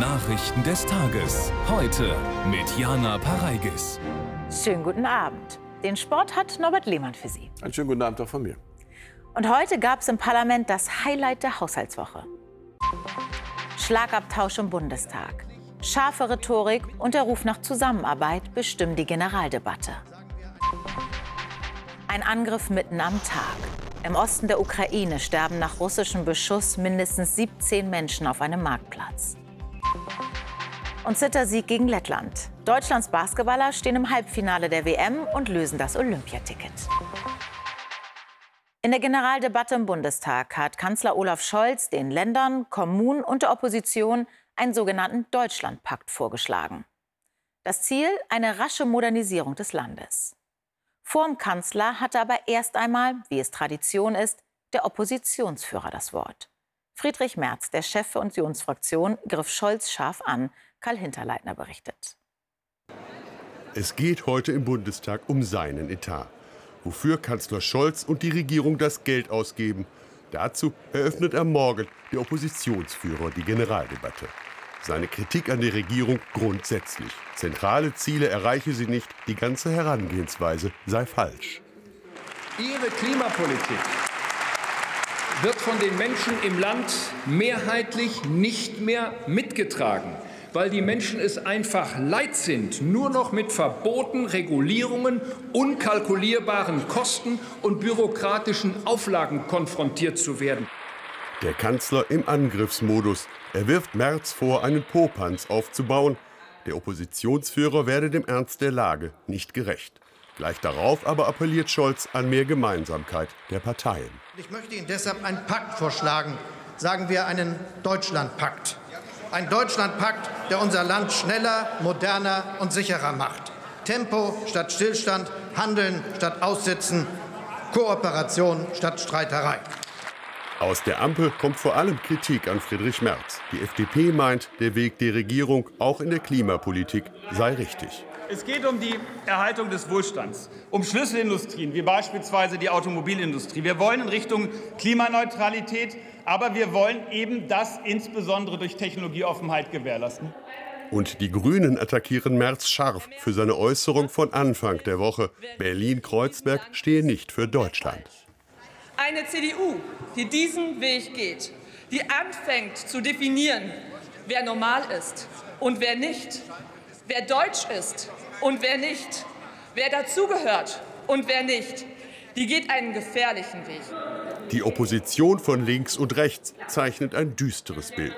Nachrichten des Tages. Heute mit Jana Pareigis. Schönen guten Abend. Den Sport hat Norbert Lehmann für Sie. Einen schönen guten Abend auch von mir. Und heute gab es im Parlament das Highlight der Haushaltswoche. Schlagabtausch im Bundestag. Scharfe Rhetorik und der Ruf nach Zusammenarbeit bestimmen die Generaldebatte. Ein Angriff mitten am Tag. Im Osten der Ukraine sterben nach russischem Beschuss mindestens 17 Menschen auf einem Marktplatz. Und Zittersieg gegen Lettland. Deutschlands Basketballer stehen im Halbfinale der WM und lösen das Olympiaticket. In der Generaldebatte im Bundestag hat Kanzler Olaf Scholz den Ländern, Kommunen und der Opposition einen sogenannten Deutschlandpakt vorgeschlagen. Das Ziel eine rasche Modernisierung des Landes. Vorm Kanzler hatte aber erst einmal, wie es Tradition ist, der Oppositionsführer das Wort. Friedrich Merz, der Chef der Unionsfraktion, griff Scholz scharf an. Karl Hinterleitner berichtet. Es geht heute im Bundestag um seinen Etat. Wofür Kanzler Scholz und die Regierung das Geld ausgeben. Dazu eröffnet er morgen der Oppositionsführer die Generaldebatte. Seine Kritik an der Regierung grundsätzlich. Zentrale Ziele erreiche sie nicht, die ganze Herangehensweise sei falsch. Ihre Klimapolitik wird von den Menschen im Land mehrheitlich nicht mehr mitgetragen, weil die Menschen es einfach leid sind, nur noch mit Verboten, Regulierungen, unkalkulierbaren Kosten und bürokratischen Auflagen konfrontiert zu werden. Der Kanzler im Angriffsmodus. Er wirft Merz vor, einen Popanz aufzubauen. Der Oppositionsführer werde dem Ernst der Lage nicht gerecht. Gleich darauf aber appelliert Scholz an mehr Gemeinsamkeit der Parteien. Ich möchte Ihnen deshalb einen Pakt vorschlagen, sagen wir einen Deutschlandpakt. Ein Deutschlandpakt, der unser Land schneller, moderner und sicherer macht. Tempo statt Stillstand, Handeln statt Aussitzen, Kooperation statt Streiterei. Aus der Ampel kommt vor allem Kritik an Friedrich Merz. Die FDP meint, der Weg der Regierung auch in der Klimapolitik sei richtig. Es geht um die Erhaltung des Wohlstands, um Schlüsselindustrien wie beispielsweise die Automobilindustrie. Wir wollen in Richtung Klimaneutralität, aber wir wollen eben das insbesondere durch Technologieoffenheit gewährleisten. Und die Grünen attackieren Merz scharf für seine Äußerung von Anfang der Woche. Berlin-Kreuzberg stehe nicht für Deutschland. Eine CDU, die diesen Weg geht, die anfängt zu definieren, wer normal ist und wer nicht, wer deutsch ist und wer nicht, wer dazugehört und wer nicht, die geht einen gefährlichen Weg. Die Opposition von links und rechts zeichnet ein düsteres Bild.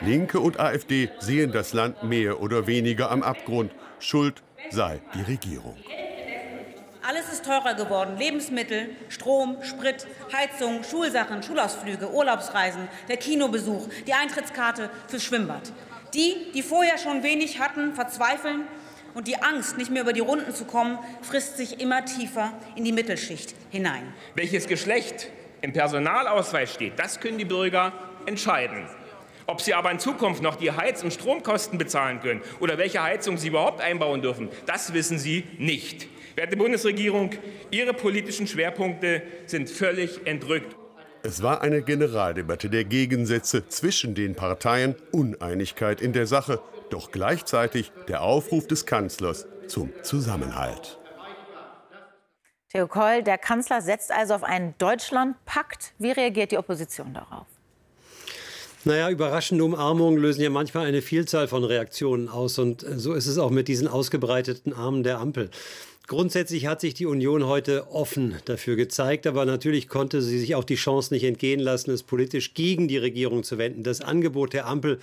Linke und AfD sehen das Land mehr oder weniger am Abgrund. Schuld sei die Regierung. Alles ist teurer geworden. Lebensmittel, Strom, Sprit, Heizung, Schulsachen, Schulausflüge, Urlaubsreisen, der Kinobesuch, die Eintrittskarte fürs Schwimmbad. Die, die vorher schon wenig hatten, verzweifeln und die Angst, nicht mehr über die Runden zu kommen, frisst sich immer tiefer in die Mittelschicht hinein. Welches Geschlecht im Personalausweis steht, das können die Bürger entscheiden. Ob sie aber in Zukunft noch die Heiz- und Stromkosten bezahlen können oder welche Heizung sie überhaupt einbauen dürfen, das wissen sie nicht. Werte Bundesregierung, Ihre politischen Schwerpunkte sind völlig entrückt. Es war eine Generaldebatte der Gegensätze zwischen den Parteien, Uneinigkeit in der Sache, doch gleichzeitig der Aufruf des Kanzlers zum Zusammenhalt. Theo Koll, der Kanzler setzt also auf einen Deutschlandpakt. Wie reagiert die Opposition darauf? Naja, überraschende Umarmungen lösen ja manchmal eine Vielzahl von Reaktionen aus. Und so ist es auch mit diesen ausgebreiteten Armen der Ampel. Grundsätzlich hat sich die Union heute offen dafür gezeigt, aber natürlich konnte sie sich auch die Chance nicht entgehen lassen, es politisch gegen die Regierung zu wenden. Das Angebot der Ampel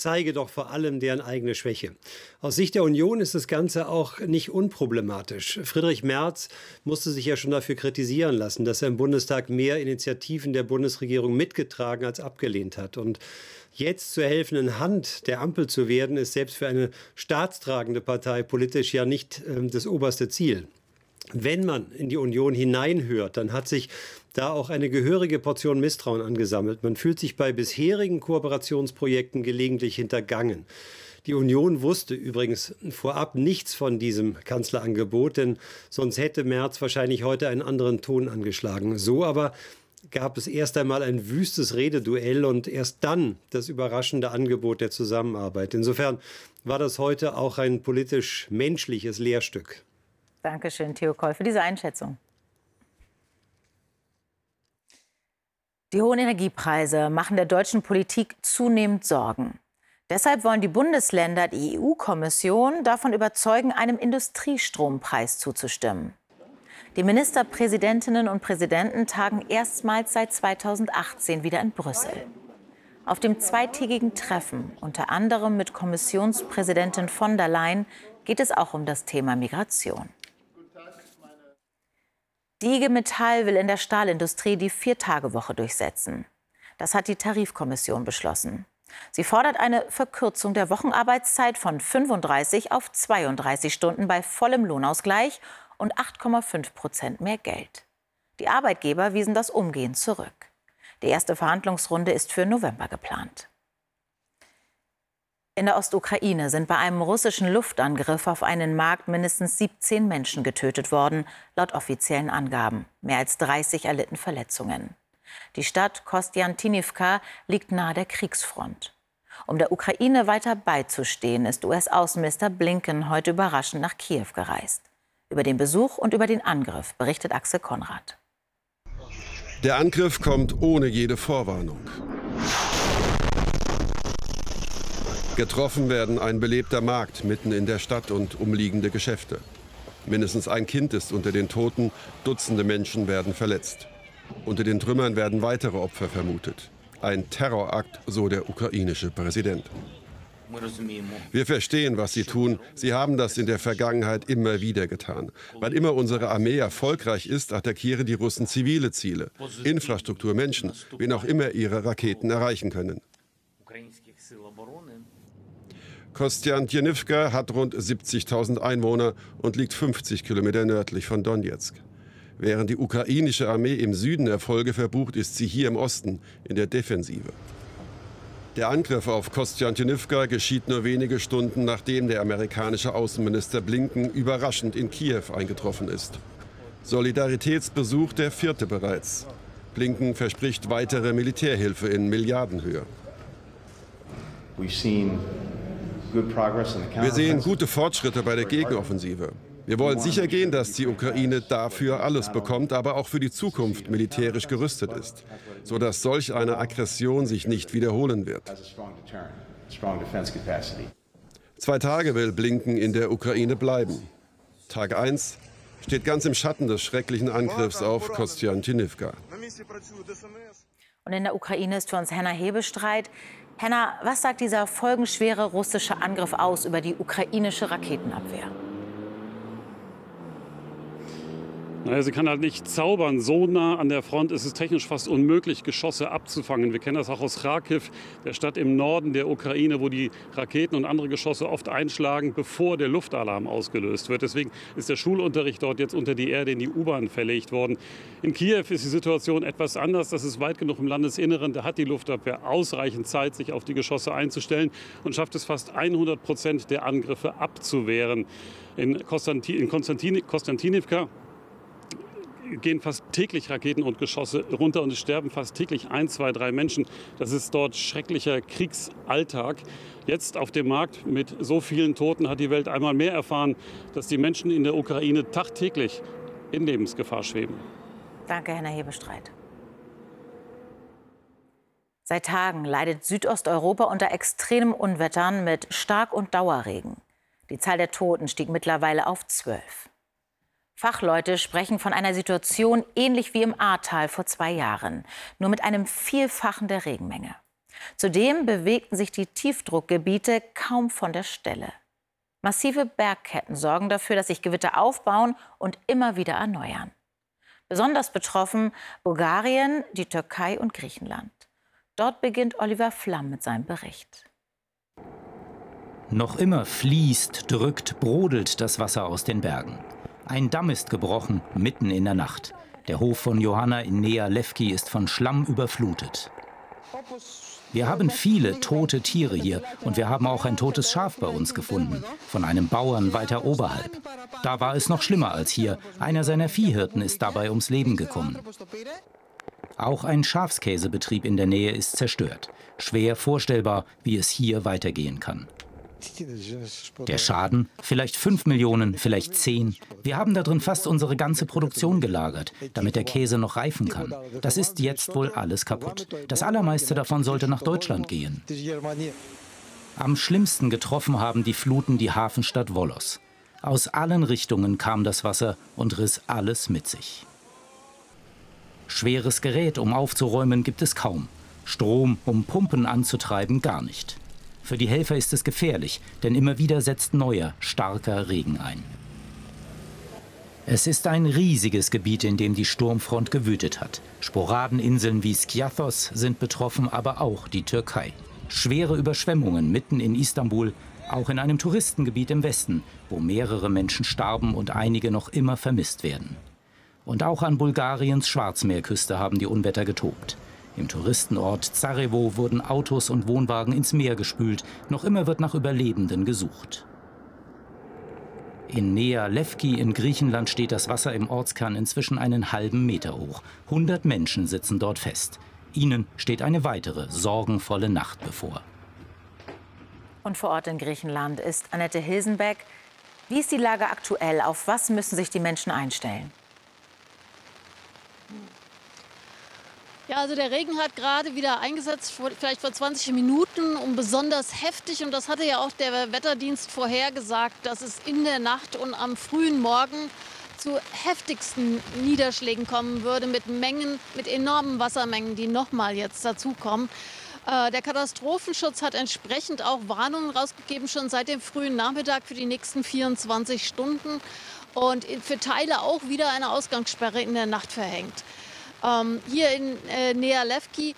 zeige doch vor allem deren eigene Schwäche. Aus Sicht der Union ist das Ganze auch nicht unproblematisch. Friedrich Merz musste sich ja schon dafür kritisieren lassen, dass er im Bundestag mehr Initiativen der Bundesregierung mitgetragen als abgelehnt hat. Und jetzt zur helfenden Hand der Ampel zu werden, ist selbst für eine staatstragende Partei politisch ja nicht äh, das oberste Ziel. Wenn man in die Union hineinhört, dann hat sich da auch eine gehörige Portion Misstrauen angesammelt. Man fühlt sich bei bisherigen Kooperationsprojekten gelegentlich hintergangen. Die Union wusste übrigens vorab nichts von diesem Kanzlerangebot, denn sonst hätte Merz wahrscheinlich heute einen anderen Ton angeschlagen. So aber gab es erst einmal ein wüstes Rededuell und erst dann das überraschende Angebot der Zusammenarbeit. Insofern war das heute auch ein politisch-menschliches Lehrstück. Dankeschön, Theo Koll, für diese Einschätzung. Die hohen Energiepreise machen der deutschen Politik zunehmend Sorgen. Deshalb wollen die Bundesländer die EU-Kommission davon überzeugen, einem Industriestrompreis zuzustimmen. Die Ministerpräsidentinnen und Präsidenten tagen erstmals seit 2018 wieder in Brüssel. Auf dem zweitägigen Treffen, unter anderem mit Kommissionspräsidentin von der Leyen, geht es auch um das Thema Migration. IG Metall will in der Stahlindustrie die Vier-Tage-Woche durchsetzen. Das hat die Tarifkommission beschlossen. Sie fordert eine Verkürzung der Wochenarbeitszeit von 35 auf 32 Stunden bei vollem Lohnausgleich und 8,5 Prozent mehr Geld. Die Arbeitgeber wiesen das umgehend zurück. Die erste Verhandlungsrunde ist für November geplant. In der Ostukraine sind bei einem russischen Luftangriff auf einen Markt mindestens 17 Menschen getötet worden, laut offiziellen Angaben. Mehr als 30 erlitten Verletzungen. Die Stadt Kostjantinivka liegt nahe der Kriegsfront. Um der Ukraine weiter beizustehen, ist US-Außenminister Blinken heute überraschend nach Kiew gereist. Über den Besuch und über den Angriff berichtet Axel Konrad. Der Angriff kommt ohne jede Vorwarnung. Getroffen werden ein belebter Markt mitten in der Stadt und umliegende Geschäfte. Mindestens ein Kind ist unter den Toten, Dutzende Menschen werden verletzt. Unter den Trümmern werden weitere Opfer vermutet. Ein Terrorakt, so der ukrainische Präsident. Wir verstehen, was sie tun. Sie haben das in der Vergangenheit immer wieder getan. Wann immer unsere Armee erfolgreich ist, attackieren die Russen zivile Ziele, Infrastruktur, Menschen, wen auch immer ihre Raketen erreichen können. Kostjantinivka hat rund 70.000 Einwohner und liegt 50 Kilometer nördlich von Donetsk. Während die ukrainische Armee im Süden Erfolge verbucht, ist sie hier im Osten in der Defensive. Der Angriff auf Kostjantinivka geschieht nur wenige Stunden, nachdem der amerikanische Außenminister Blinken überraschend in Kiew eingetroffen ist. Solidaritätsbesuch der vierte bereits. Blinken verspricht weitere Militärhilfe in Milliardenhöhe. Wir sehen gute Fortschritte bei der Gegenoffensive. Wir wollen sicher gehen, dass die Ukraine dafür alles bekommt, aber auch für die Zukunft militärisch gerüstet ist, sodass solch eine Aggression sich nicht wiederholen wird. Zwei Tage will Blinken in der Ukraine bleiben. Tag 1 steht ganz im Schatten des schrecklichen Angriffs auf Kostjantinivka. Und in der Ukraine ist für uns Henna Hebestreit. Henna, was sagt dieser folgenschwere russische Angriff aus über die ukrainische Raketenabwehr? Naja, sie kann halt nicht zaubern. So nah an der Front ist es technisch fast unmöglich, Geschosse abzufangen. Wir kennen das auch aus Kharkiv, der Stadt im Norden der Ukraine, wo die Raketen und andere Geschosse oft einschlagen, bevor der Luftalarm ausgelöst wird. Deswegen ist der Schulunterricht dort jetzt unter die Erde in die U-Bahn verlegt worden. In Kiew ist die Situation etwas anders. Das ist weit genug im Landesinneren. Da hat die Luftabwehr ausreichend Zeit, sich auf die Geschosse einzustellen und schafft es fast 100 Prozent der Angriffe abzuwehren. In, Konstantinivka gehen fast täglich Raketen und Geschosse runter und es sterben fast täglich ein, zwei, drei Menschen. Das ist dort schrecklicher Kriegsalltag. Jetzt auf dem Markt mit so vielen Toten hat die Welt einmal mehr erfahren, dass die Menschen in der Ukraine tagtäglich in Lebensgefahr schweben. Danke, Herr Hebestreit. Seit Tagen leidet Südosteuropa unter extremen Unwettern mit Stark- und Dauerregen. Die Zahl der Toten stieg mittlerweile auf zwölf. Fachleute sprechen von einer Situation ähnlich wie im Ahrtal vor zwei Jahren, nur mit einem Vielfachen der Regenmenge. Zudem bewegten sich die Tiefdruckgebiete kaum von der Stelle. Massive Bergketten sorgen dafür, dass sich Gewitter aufbauen und immer wieder erneuern. Besonders betroffen Bulgarien, die Türkei und Griechenland. Dort beginnt Oliver Flamm mit seinem Bericht. Noch immer fließt, drückt, brodelt das Wasser aus den Bergen. Ein Damm ist gebrochen, mitten in der Nacht. Der Hof von Johanna in Nea Levki ist von Schlamm überflutet. Wir haben viele tote Tiere hier und wir haben auch ein totes Schaf bei uns gefunden, von einem Bauern weiter oberhalb. Da war es noch schlimmer als hier. Einer seiner Viehhirten ist dabei ums Leben gekommen. Auch ein Schafskäsebetrieb in der Nähe ist zerstört. Schwer vorstellbar, wie es hier weitergehen kann. Der Schaden? Vielleicht 5 Millionen, vielleicht 10. Wir haben da drin fast unsere ganze Produktion gelagert, damit der Käse noch reifen kann. Das ist jetzt wohl alles kaputt. Das allermeiste davon sollte nach Deutschland gehen. Am schlimmsten getroffen haben die Fluten die Hafenstadt Wolos. Aus allen Richtungen kam das Wasser und riss alles mit sich. Schweres Gerät, um aufzuräumen, gibt es kaum. Strom, um Pumpen anzutreiben, gar nicht. Für die Helfer ist es gefährlich, denn immer wieder setzt neuer, starker Regen ein. Es ist ein riesiges Gebiet, in dem die Sturmfront gewütet hat. Sporadeninseln wie Skiathos sind betroffen, aber auch die Türkei. Schwere Überschwemmungen mitten in Istanbul, auch in einem Touristengebiet im Westen, wo mehrere Menschen starben und einige noch immer vermisst werden. Und auch an Bulgariens Schwarzmeerküste haben die Unwetter getobt. Im Touristenort Zarevo wurden Autos und Wohnwagen ins Meer gespült. Noch immer wird nach Überlebenden gesucht. In Nea Levki in Griechenland steht das Wasser im Ortskern inzwischen einen halben Meter hoch. 100 Menschen sitzen dort fest. Ihnen steht eine weitere sorgenvolle Nacht bevor. Und vor Ort in Griechenland ist Annette Hilsenbeck. Wie ist die Lage aktuell? Auf was müssen sich die Menschen einstellen? Ja, also der Regen hat gerade wieder eingesetzt, vielleicht vor 20 Minuten und besonders heftig. Und das hatte ja auch der Wetterdienst vorhergesagt, dass es in der Nacht und am frühen Morgen zu heftigsten Niederschlägen kommen würde mit Mengen, mit enormen Wassermengen, die nochmal jetzt dazukommen. Äh, der Katastrophenschutz hat entsprechend auch Warnungen rausgegeben, schon seit dem frühen Nachmittag für die nächsten 24 Stunden und für Teile auch wieder eine Ausgangssperre in der Nacht verhängt. Ähm, hier in äh, Nea Levki,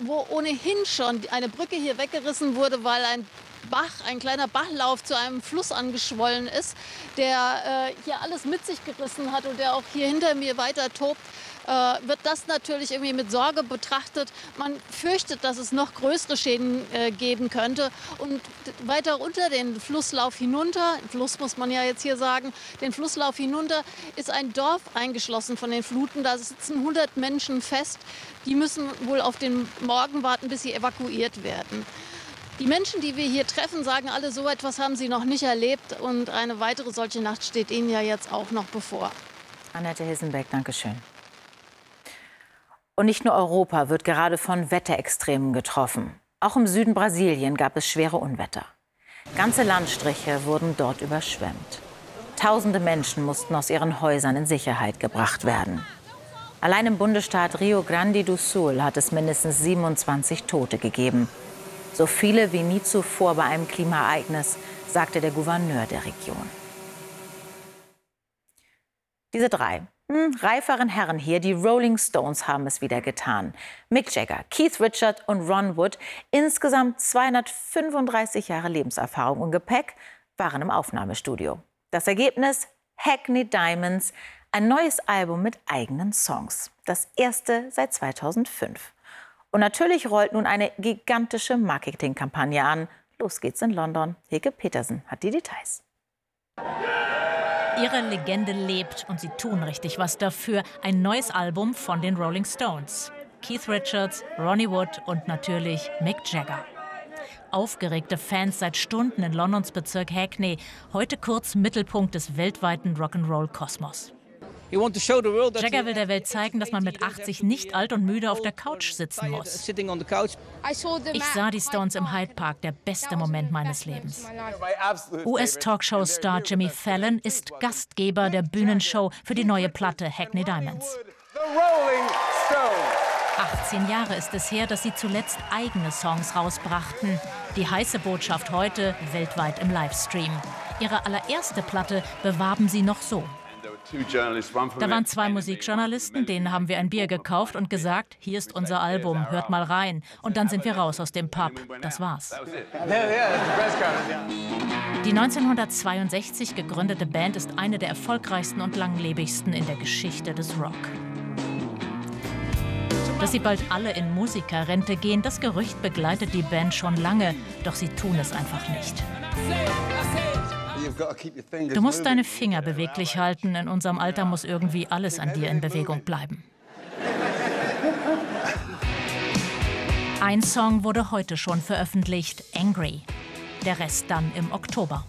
wo ohnehin schon eine Brücke hier weggerissen wurde, weil ein Bach, ein kleiner Bachlauf zu einem Fluss angeschwollen ist, der äh, hier alles mit sich gerissen hat und der auch hier hinter mir weiter tobt äh, wird das natürlich irgendwie mit Sorge betrachtet. Man fürchtet, dass es noch größere Schäden äh, geben könnte. Und weiter unter den Flusslauf hinunter, Fluss muss man ja jetzt hier sagen, den Flusslauf hinunter ist ein Dorf eingeschlossen von den Fluten. Da sitzen 100 Menschen fest. Die müssen wohl auf den Morgen warten, bis sie evakuiert werden. Die Menschen, die wir hier treffen, sagen alle, so etwas haben sie noch nicht erlebt. Und eine weitere solche Nacht steht ihnen ja jetzt auch noch bevor. Annette Hilsenbeck, danke schön. Und nicht nur Europa wird gerade von Wetterextremen getroffen. Auch im Süden Brasilien gab es schwere Unwetter. Ganze Landstriche wurden dort überschwemmt. Tausende Menschen mussten aus ihren Häusern in Sicherheit gebracht werden. Allein im Bundesstaat Rio Grande do Sul hat es mindestens 27 Tote gegeben. So viele wie nie zuvor bei einem Klimaereignis, sagte der Gouverneur der Region. Diese drei reiferen Herren hier, die Rolling Stones, haben es wieder getan. Mick Jagger, Keith Richard und Ron Wood, insgesamt 235 Jahre Lebenserfahrung und Gepäck, waren im Aufnahmestudio. Das Ergebnis? Hackney Diamonds, ein neues Album mit eigenen Songs. Das erste seit 2005. Und natürlich rollt nun eine gigantische Marketingkampagne an. Los geht's in London. Hege Petersen hat die Details. Ihre Legende lebt und sie tun richtig was dafür. Ein neues Album von den Rolling Stones. Keith Richards, Ronnie Wood und natürlich Mick Jagger. Aufgeregte Fans seit Stunden in Londons Bezirk Hackney, heute kurz Mittelpunkt des weltweiten Rock'n'Roll-Kosmos. Jagger will der Welt zeigen, dass man mit 80 nicht alt und müde auf der Couch sitzen muss. Ich sah die Stones im Hyde Park, der beste Moment meines Lebens. US-Talkshow-Star Jimmy Fallon ist Gastgeber der Bühnenshow für die neue Platte Hackney Diamonds. 18 Jahre ist es her, dass sie zuletzt eigene Songs rausbrachten. Die heiße Botschaft heute weltweit im Livestream. Ihre allererste Platte bewarben sie noch so. Da waren zwei Musikjournalisten, denen haben wir ein Bier gekauft und gesagt, hier ist unser Album, hört mal rein. Und dann sind wir raus aus dem Pub. Das war's. Die 1962 gegründete Band ist eine der erfolgreichsten und langlebigsten in der Geschichte des Rock. Dass sie bald alle in Musikerrente gehen, das Gerücht begleitet die Band schon lange, doch sie tun es einfach nicht. Du musst deine Finger beweglich halten. In unserem Alter muss irgendwie alles an dir in Bewegung bleiben. Ein Song wurde heute schon veröffentlicht, Angry. Der Rest dann im Oktober.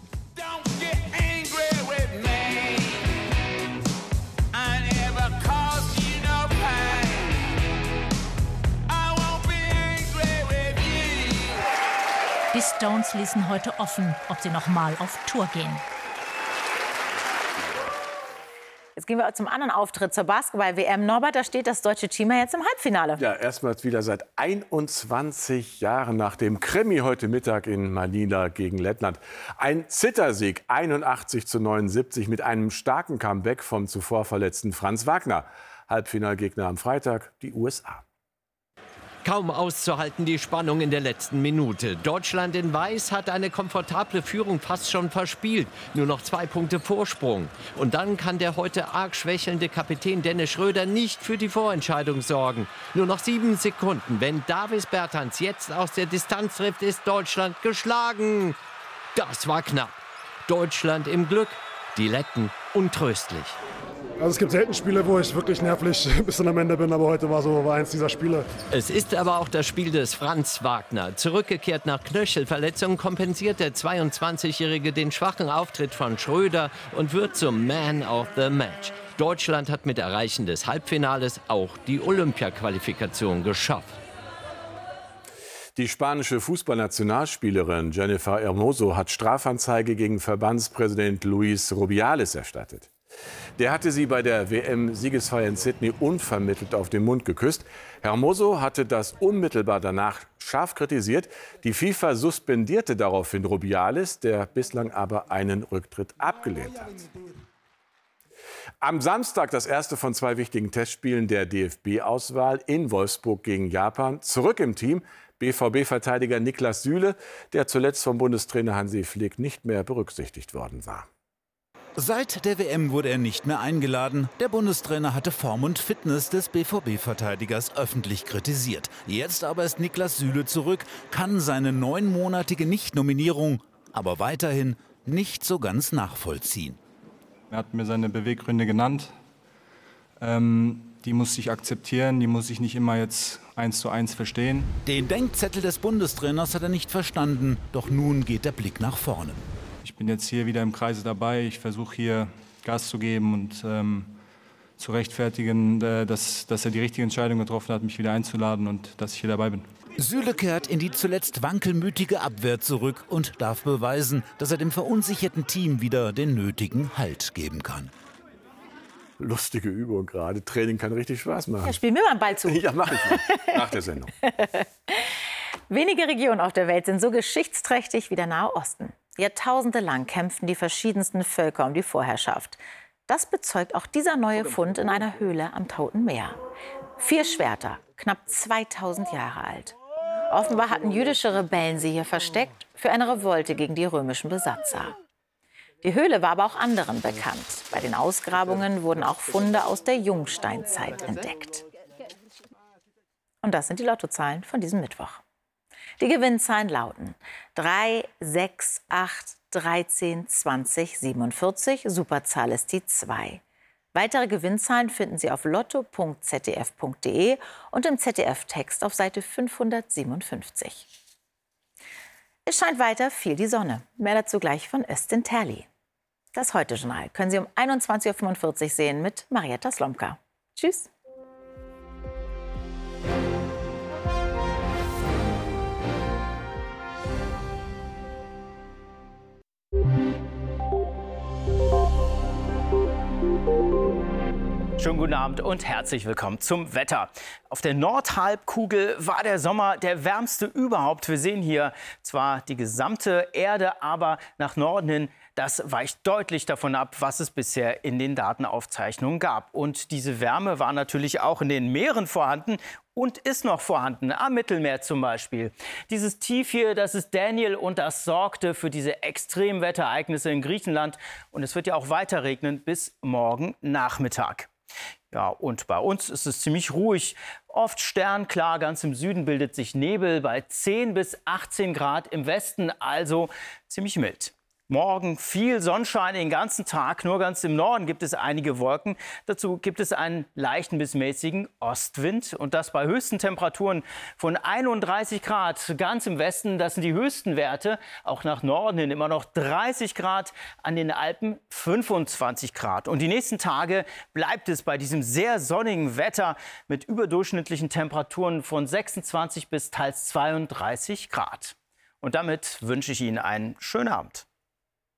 Die Stones ließen heute offen, ob sie noch mal auf Tour gehen. Jetzt gehen wir zum anderen Auftritt zur Basketball-WM. Norbert, da steht das deutsche Team ja jetzt im Halbfinale. Ja, erstmals wieder seit 21 Jahren nach dem Krimi heute Mittag in Manila gegen Lettland. Ein Zittersieg, 81 zu 79 mit einem starken Comeback vom zuvor verletzten Franz Wagner. Halbfinalgegner am Freitag, die USA. Kaum auszuhalten die Spannung in der letzten Minute. Deutschland in Weiß hat eine komfortable Führung fast schon verspielt. Nur noch zwei Punkte Vorsprung. Und dann kann der heute arg schwächelnde Kapitän Dennis Schröder nicht für die Vorentscheidung sorgen. Nur noch sieben Sekunden. Wenn Davis Bertans jetzt aus der Distanz trifft, ist Deutschland geschlagen. Das war knapp. Deutschland im Glück, die Letten untröstlich. Also es gibt selten Spiele, wo ich wirklich nervlich bis am Ende bin, aber heute war so war eins dieser Spiele. Es ist aber auch das Spiel des Franz Wagner. Zurückgekehrt nach Knöchelverletzung kompensiert der 22-Jährige den schwachen Auftritt von Schröder und wird zum Man of the Match. Deutschland hat mit Erreichen des Halbfinales auch die Olympia-Qualifikation geschafft. Die spanische Fußballnationalspielerin Jennifer Hermoso hat Strafanzeige gegen Verbandspräsident Luis Rubiales erstattet. Der hatte sie bei der WM-Siegesfeier in Sydney unvermittelt auf den Mund geküsst. Hermoso hatte das unmittelbar danach scharf kritisiert. Die FIFA suspendierte daraufhin Rubiales, der bislang aber einen Rücktritt abgelehnt hat. Am Samstag das erste von zwei wichtigen Testspielen der DFB-Auswahl in Wolfsburg gegen Japan. Zurück im Team BVB-Verteidiger Niklas Süle, der zuletzt vom Bundestrainer Hansi Flick nicht mehr berücksichtigt worden war. Seit der WM wurde er nicht mehr eingeladen. Der Bundestrainer hatte Form und Fitness des BVB-Verteidigers öffentlich kritisiert. Jetzt aber ist Niklas Süle zurück, kann seine neunmonatige Nichtnominierung aber weiterhin nicht so ganz nachvollziehen. Er hat mir seine Beweggründe genannt. Ähm, die muss ich akzeptieren, die muss ich nicht immer jetzt eins zu eins verstehen. Den Denkzettel des Bundestrainers hat er nicht verstanden, doch nun geht der Blick nach vorne bin jetzt hier wieder im Kreise dabei. Ich versuche hier Gas zu geben und ähm, zu rechtfertigen, äh, dass, dass er die richtige Entscheidung getroffen hat, mich wieder einzuladen und dass ich hier dabei bin. Süle kehrt in die zuletzt wankelmütige Abwehr zurück und darf beweisen, dass er dem verunsicherten Team wieder den nötigen Halt geben kann. Lustige Übung gerade. Training kann richtig Spaß machen. Ja, spiel mir mal einen Ball zu. Ja, mach ich mal. Nach der Sendung. Wenige Regionen auf der Welt sind so geschichtsträchtig wie der Nahe Osten. Jahrtausende lang kämpften die verschiedensten Völker um die Vorherrschaft. Das bezeugt auch dieser neue Fund in einer Höhle am Toten Meer. Vier Schwerter, knapp 2000 Jahre alt. Offenbar hatten jüdische Rebellen sie hier versteckt für eine Revolte gegen die römischen Besatzer. Die Höhle war aber auch anderen bekannt. Bei den Ausgrabungen wurden auch Funde aus der Jungsteinzeit entdeckt. Und das sind die Lottozahlen von diesem Mittwoch. Die Gewinnzahlen lauten 3, 6, 8, 13, 20, 47. Superzahl ist die 2. Weitere Gewinnzahlen finden Sie auf lotto.zdf.de und im ZDF-Text auf Seite 557. Es scheint weiter viel die Sonne. Mehr dazu gleich von Östin Terli. Das Heute-Journal können Sie um 21.45 Uhr sehen mit Marietta Slomka. Tschüss. Schönen guten Abend und herzlich willkommen zum Wetter. Auf der Nordhalbkugel war der Sommer der wärmste überhaupt. Wir sehen hier zwar die gesamte Erde, aber nach Norden hin, das weicht deutlich davon ab, was es bisher in den Datenaufzeichnungen gab. Und diese Wärme war natürlich auch in den Meeren vorhanden und ist noch vorhanden, am Mittelmeer zum Beispiel. Dieses Tief hier, das ist Daniel und das sorgte für diese Extremwetterereignisse in Griechenland. Und es wird ja auch weiter regnen bis morgen Nachmittag. Ja, und bei uns ist es ziemlich ruhig. Oft sternklar, ganz im Süden bildet sich Nebel bei 10 bis 18 Grad, im Westen also ziemlich mild. Morgen viel Sonnenschein den ganzen Tag. Nur ganz im Norden gibt es einige Wolken. Dazu gibt es einen leichten bis mäßigen Ostwind. Und das bei höchsten Temperaturen von 31 Grad. Ganz im Westen, das sind die höchsten Werte. Auch nach Norden hin immer noch 30 Grad. An den Alpen 25 Grad. Und die nächsten Tage bleibt es bei diesem sehr sonnigen Wetter mit überdurchschnittlichen Temperaturen von 26 bis teils 32 Grad. Und damit wünsche ich Ihnen einen schönen Abend.